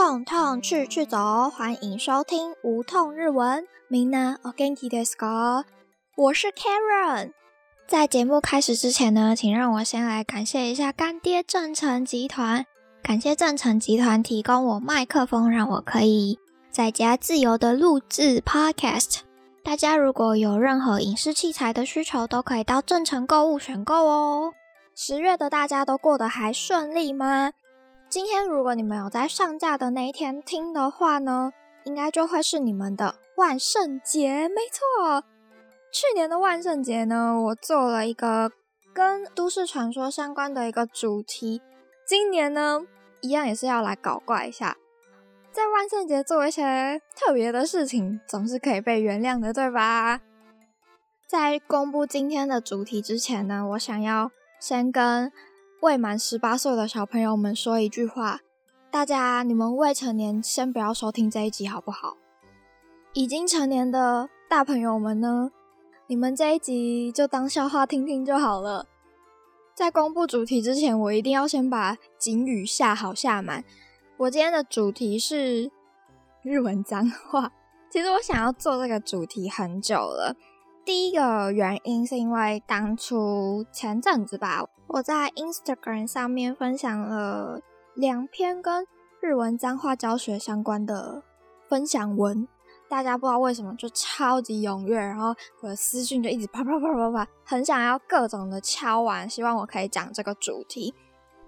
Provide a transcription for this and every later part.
痛痛去去走，欢迎收听无痛日文。みんなお元気ですか？我是 Karen。在节目开始之前呢，请让我先来感谢一下干爹正成集团。感谢正成集团提供我麦克风，让我可以在家自由的录制 Podcast。大家如果有任何影视器材的需求，都可以到正成购物选购哦。十月的大家都过得还顺利吗？ 今天如果你们有在上架的那一天听的话呢，应该就会是你们的万圣节。没错，去年的万圣节呢，我做了一个跟都市传说相关的一个主题。今年呢，一样也是要来搞怪一下，在万圣节做一些特别的事情，总是可以被原谅的，对吧？在公布今天的主题之前呢，我想要先跟。未满十八岁的小朋友们说一句话：大家，你们未成年先不要收听这一集，好不好？已经成年的大朋友们呢，你们这一集就当笑话听听就好了。在公布主题之前，我一定要先把警语下好下满。我今天的主题是日文脏话。其实我想要做这个主题很久了。第一个原因是因为当初前阵子吧。我在 Instagram 上面分享了两篇跟日文脏话教学相关的分享文，大家不知道为什么就超级踊跃，然后我的私讯就一直啪啪啪啪啪，很想要各种的敲完，希望我可以讲这个主题。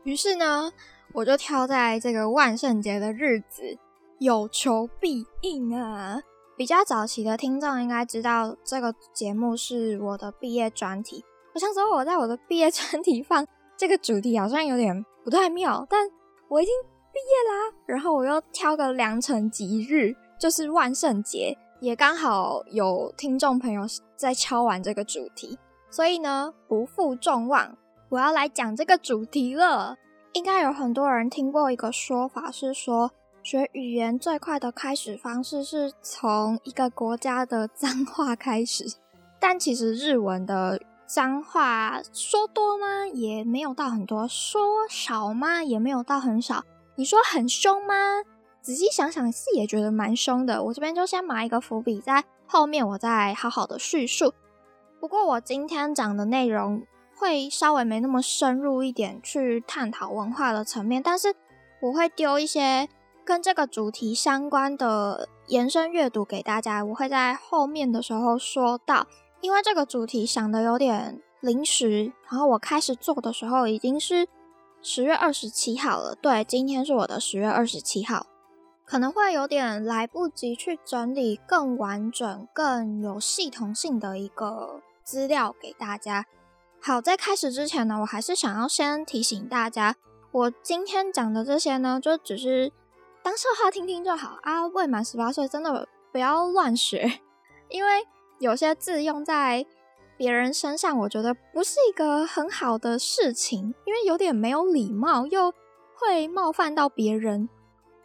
于是呢，我就挑在这个万圣节的日子，有求必应啊！比较早期的听众应该知道，这个节目是我的毕业专题。我想说，我在我的毕业专题放这个主题好像有点不太妙，但我已经毕业啦。然后我又挑个良辰吉日，就是万圣节，也刚好有听众朋友在敲完这个主题，所以呢，不负众望，我要来讲这个主题了。应该有很多人听过一个说法，是说学语言最快的开始方式是从一个国家的脏话开始，但其实日文的。脏话说多吗？也没有到很多；说少吗？也没有到很少。你说很凶吗？仔细想想，是也觉得蛮凶的。我这边就先埋一个伏笔，在后面我再好好的叙述。不过我今天讲的内容会稍微没那么深入一点，去探讨文化的层面，但是我会丢一些跟这个主题相关的延伸阅读给大家。我会在后面的时候说到。因为这个主题想的有点临时，然后我开始做的时候已经是十月二十七号了。对，今天是我的十月二十七号，可能会有点来不及去整理更完整、更有系统性的一个资料给大家。好，在开始之前呢，我还是想要先提醒大家，我今天讲的这些呢，就只是当笑话听听就好啊。未满十八岁真的不要乱学，因为。有些字用在别人身上，我觉得不是一个很好的事情，因为有点没有礼貌，又会冒犯到别人。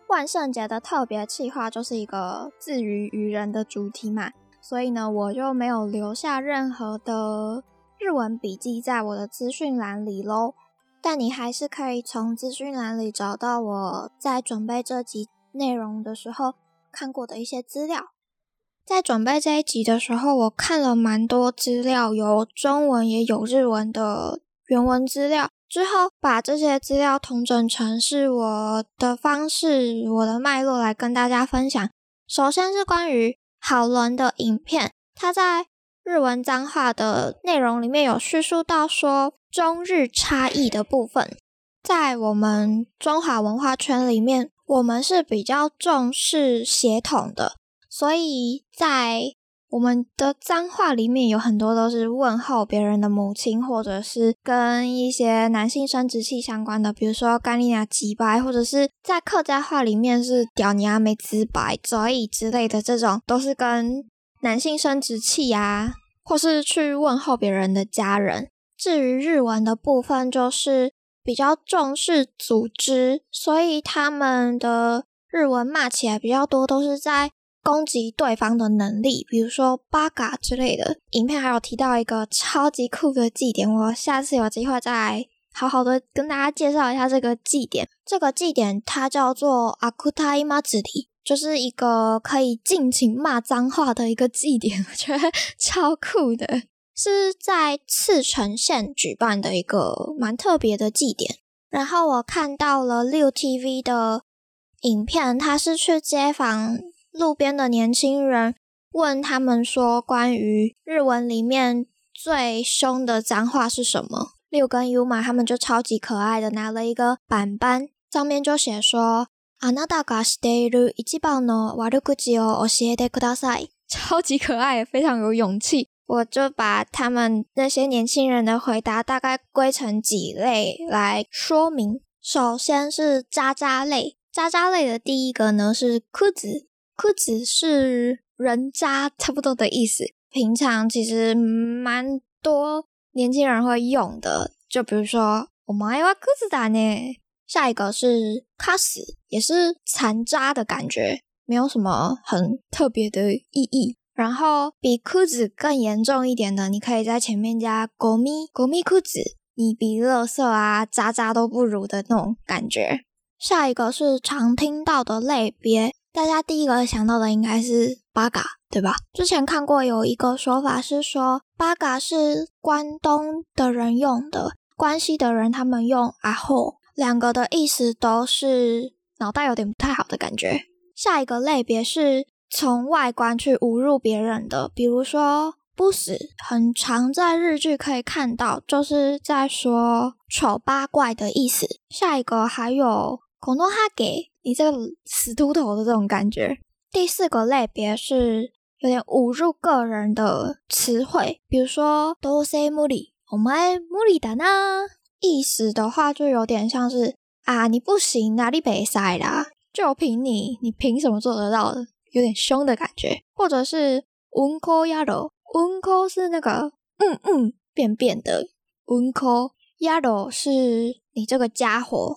万圣节的特别企划就是一个自娱于人的主题嘛，所以呢，我就没有留下任何的日文笔记在我的资讯栏里喽。但你还是可以从资讯栏里找到我在准备这集内容的时候看过的一些资料。在准备这一集的时候，我看了蛮多资料，有中文也有日文的原文资料。之后把这些资料统整成是我的方式、我的脉络来跟大家分享。首先是关于好伦的影片，它在日文脏话的内容里面有叙述到说中日差异的部分。在我们中华文化圈里面，我们是比较重视协同的。所以在我们的脏话里面有很多都是问候别人的母亲，或者是跟一些男性生殖器相关的，比如说干你娘鸡白，或者是在客家话里面是屌你阿没直白、所以之类的这种，都是跟男性生殖器啊，或是去问候别人的家人。至于日文的部分，就是比较重视组织，所以他们的日文骂起来比较多，都是在。攻击对方的能力，比如说八嘎之类的。影片还有提到一个超级酷的祭典，我下次有机会再好好的跟大家介绍一下这个祭典。这个祭典它叫做阿库塔伊马子里，就是一个可以尽情骂脏话的一个祭典，我觉得 超酷的。是在赤城县举办的一个蛮特别的祭典。然后我看到了六 TV 的影片，他是去街访路边的年轻人，问他们说关于日文里面最凶的脏话是什么。六跟 U 嘛，他们就超级可爱的拿了一个板板，上面就写说あなたがしている一番の悪口を教えてください。超级可爱，非常有勇气。 我就把他们那些年轻人的回答大概归成几类来说明。首先是渣渣类，渣渣类的第一个呢是裤子，裤子是人渣差不多的意思。平常其实蛮多年轻人会用的，就比如说我们爱挖裤子打呢。下一个是卡死，也是残渣的感觉，没有什么很特别的意义。然后比裤子更严重一点的，你可以在前面加“狗咪狗咪裤子”，你比垃圾啊渣渣都不如的那种感觉。下一个是常听到的类别，大家第一个想到的应该是八嘎，对吧？之前看过有一个说法是说，八嘎是关东的人用的，关西的人他们用阿后，两个的意思都是脑袋有点不太好的感觉。下一个类别是。从外观去侮辱别人的，比如说不死，很常在日剧可以看到，就是在说丑八怪的意思。下一个还有孔诺哈给你这个死秃头的这种感觉。第四个类别是有点侮辱个人的词汇，比如说多塞木里，我们木里的呢，意思的话就有点像是啊你不行，哪里被塞啦，就凭你，你凭什么做得到的？有点凶的感觉，或者是文科亚罗，文科是那个嗯嗯便便的文科亚罗是你这个家伙，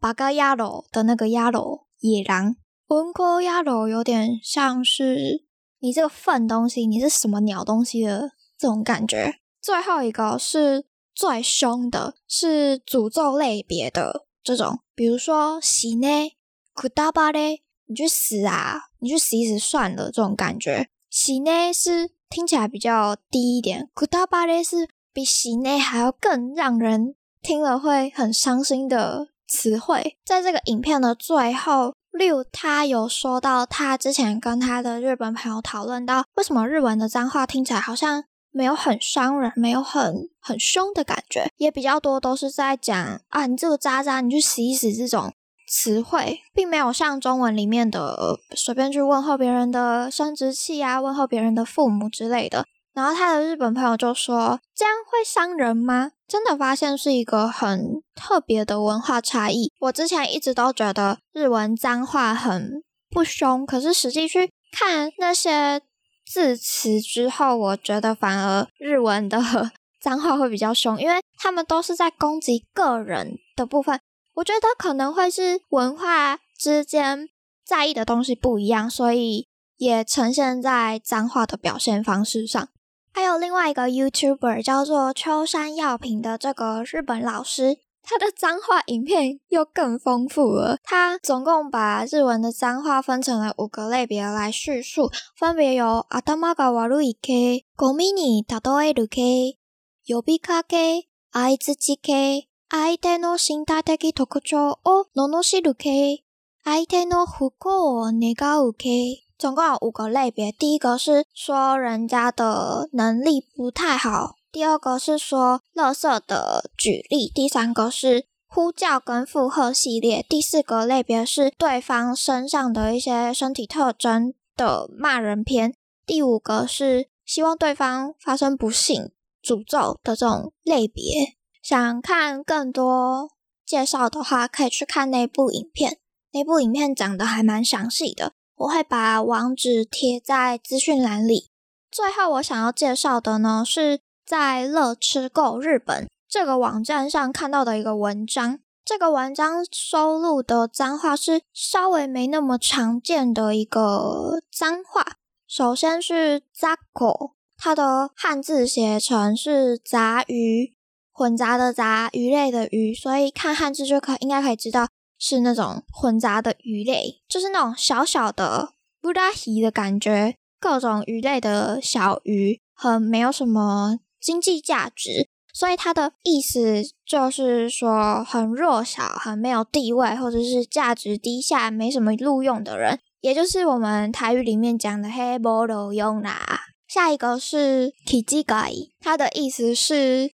八嘎亚罗的那个亚罗野狼，文科亚罗有点像是你这个粪东西，你是什么鸟东西的这种感觉。最后一个是最凶的，是诅咒类别的这种，比如说喜呢，苦大巴嘞。你去死啊！你去死一死算了，这种感觉。洗呢是听起来比较低一点，苦大巴嘞是比洗呢还要更让人听了会很伤心的词汇。在这个影片的最后，六他有说到，他之前跟他的日本朋友讨论到，为什么日文的脏话听起来好像没有很伤人，没有很很凶的感觉，也比较多都是在讲啊，你这个渣渣，你去死一死这种。词汇并没有像中文里面的随便去问候别人的生殖器啊，问候别人的父母之类的。然后他的日本朋友就说：“这样会伤人吗？”真的发现是一个很特别的文化差异。我之前一直都觉得日文脏话很不凶，可是实际去看那些字词之后，我觉得反而日文的 脏话会比较凶，因为他们都是在攻击个人的部分。我觉得可能会是文化之间在意的东西不一样，所以也呈现在脏话的表现方式上。还有另外一个 YouTuber 叫做秋山药品的这个日本老师，他的脏话影片又更丰富了。他总共把日文的脏话分成了五个类别来叙述，分别有阿达玛嘎瓦鲁伊 K、ゴミに例える K、呼びかけ、相づち K。 相手の身体的特徴を罵る系，相手の不幸を願う系，总共有五个类别。第一个是说人家的能力不太好，第二个是说乐色的举例，第三个是呼叫跟附和系列，第四个类别是对方身上的一些身体特征的骂人篇，第五个是希望对方发生不幸、诅咒的这种类别。 想看更多介绍的话，可以去看那部影片。那部影片讲的还蛮详细的，我会把网址贴在资讯栏里。最后，我想要介绍的呢，是在乐吃购日本这个网站上看到的一个文章。这个文章收录的脏话是稍微没那么常见的一个脏话。首先是杂口，它的汉字写成是杂鱼。混杂的杂，鱼类的鱼，所以看汉字就可应该可以知道是那种混杂的鱼类，就是那种小小的布拉鱼的感觉，各种鱼类的小鱼，很没有什么经济价值。所以它的意思就是说，很弱小、很没有地位，或者是价值低下、没什么录用的人，也就是我们台语里面讲的“黑波录用”啦。下一个是 “kijigai”，它的意思是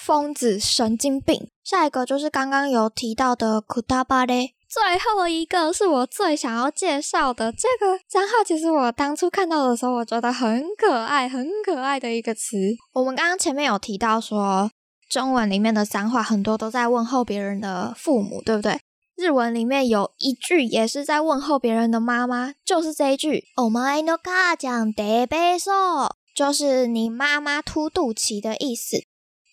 疯子、神经病。下一个就是刚刚有提到的 “kutabare”。最后一个是我最想要介绍的这个账号，其实我当初看到的时候，我觉得很可爱、很可爱的一个词。我们刚刚前面有提到说，中文里面的脏话很多都在问候别人的父母，对不对？日文里面有一句也是在问候别人的妈妈，就是这一句 “o m a no ka 讲 beso”，就是你妈妈凸肚脐的意思。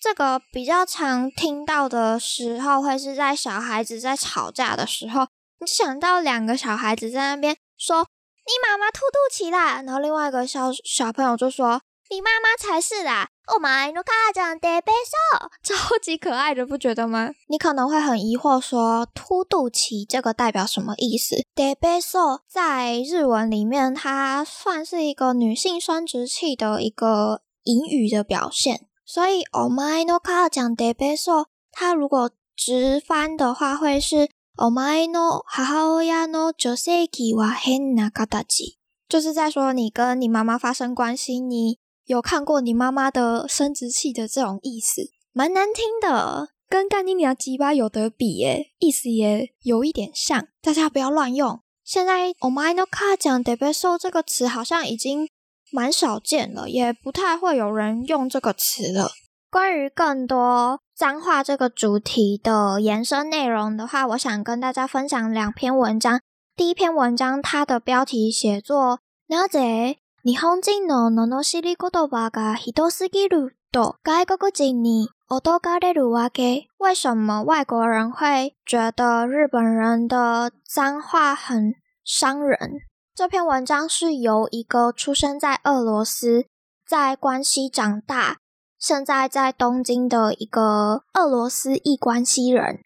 这个比较常听到的时候，会是在小孩子在吵架的时候，你想到两个小孩子在那边说“你妈妈凸肚脐啦”，然后另外一个小小朋友就说“你妈妈才是啦”，哦妈，诺卡长得贝索，超级可爱的，不觉得吗？你可能会很疑惑，说凸肚脐这个代表什么意思？得贝索在日文里面，它算是一个女性生殖器的一个隐语的表现。所以お前の母ちゃんでべそ，它如果直翻的话，会是お前の母親の女性器は変な形，就是在说你跟你妈妈发生关系，你有看过你妈妈的生殖器的这种意思，蛮难听的，跟干你娘鸡巴有得比耶，意思也有一点像，大家不要乱用。现在お前の母ちゃんでべそ这个词好像已经。 蛮少见了，也不太会有人用这个词了。关于更多脏话这个主题的延伸内容的话，我想跟大家分享两篇文章。第一篇文章，它的标题写作“なぜ日本人の罵り言葉がひどすぎると外国人に驚かれるわけ？为什么外国人会觉得日本人的脏话很伤人？” 这篇文章是由一个出生在俄罗斯、在关西长大、现在在东京的一个俄罗斯裔关西人。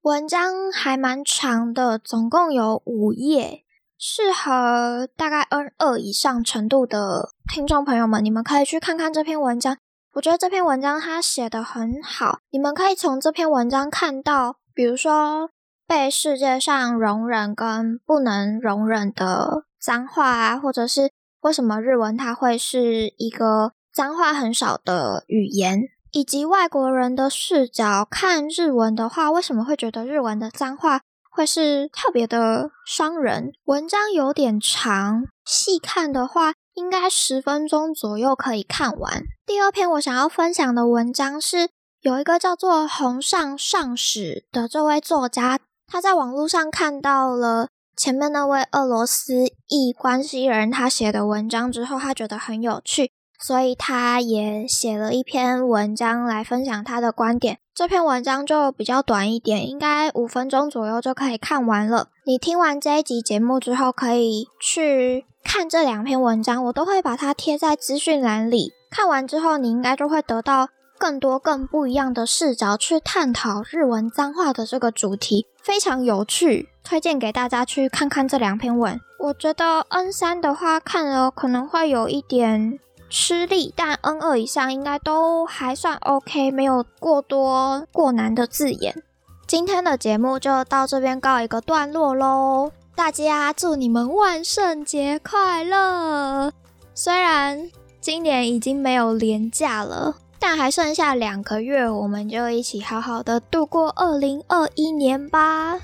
文章还蛮长的，总共有五页，适合大概 N 二以上程度的听众朋友们，你们可以去看看这篇文章。我觉得这篇文章它写的很好，你们可以从这篇文章看到，比如说。被世界上容忍跟不能容忍的脏话啊，或者是为什么日文它会是一个脏话很少的语言，以及外国人的视角看日文的话，为什么会觉得日文的脏话会是特别的伤人？文章有点长，细看的话应该十分钟左右可以看完。第二篇我想要分享的文章是有一个叫做红上上史的这位作家。他在网络上看到了前面那位俄罗斯裔关系人他写的文章之后，他觉得很有趣，所以他也写了一篇文章来分享他的观点。这篇文章就比较短一点，应该五分钟左右就可以看完了。你听完这一集节目之后，可以去看这两篇文章，我都会把它贴在资讯栏里。看完之后，你应该就会得到。更多更不一样的视角去探讨日文脏话的这个主题，非常有趣，推荐给大家去看看这两篇文。我觉得 N 三的话看了可能会有一点吃力，但 N 二以上应该都还算 OK，没有过多过难的字眼。今天的节目就到这边告一个段落喽，大家祝你们万圣节快乐！虽然今年已经没有年假了。但还剩下两个月，我们就一起好好的度过二零二一年吧。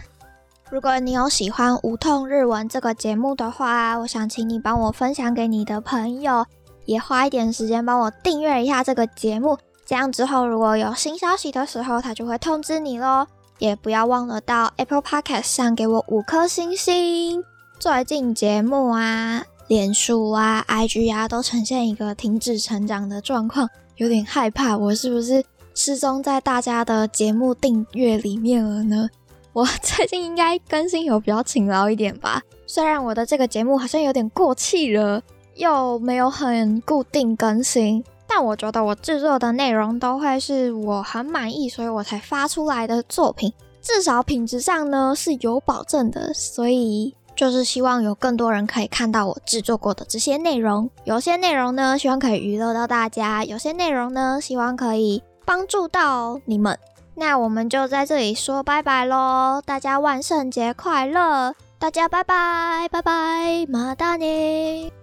如果你有喜欢无痛日文这个节目的话，我想请你帮我分享给你的朋友，也花一点时间帮我订阅一下这个节目。这样之后，如果有新消息的时候，它就会通知你喽。也不要忘了到 Apple Podcast 上给我五颗星星。最近节目啊、脸书啊、IG 啊都呈现一个停止成长的状况。有点害怕，我是不是失踪在大家的节目订阅里面了呢？我 最近应该更新有比较勤劳一点吧。虽然我的这个节目好像有点过气了，又没有很固定更新，但我觉得我制作的内容都会是我很满意，所以我才发出来的作品，至少品质上呢是有保证的。所以就是希望有更多人可以看到我制作过的这些内容。有些内容呢，希望可以娱乐到大家；有些内容呢，希望可以帮助到你们。那我们就在这里说拜拜喽！大家万圣节快乐！大家拜拜拜拜，马大尼。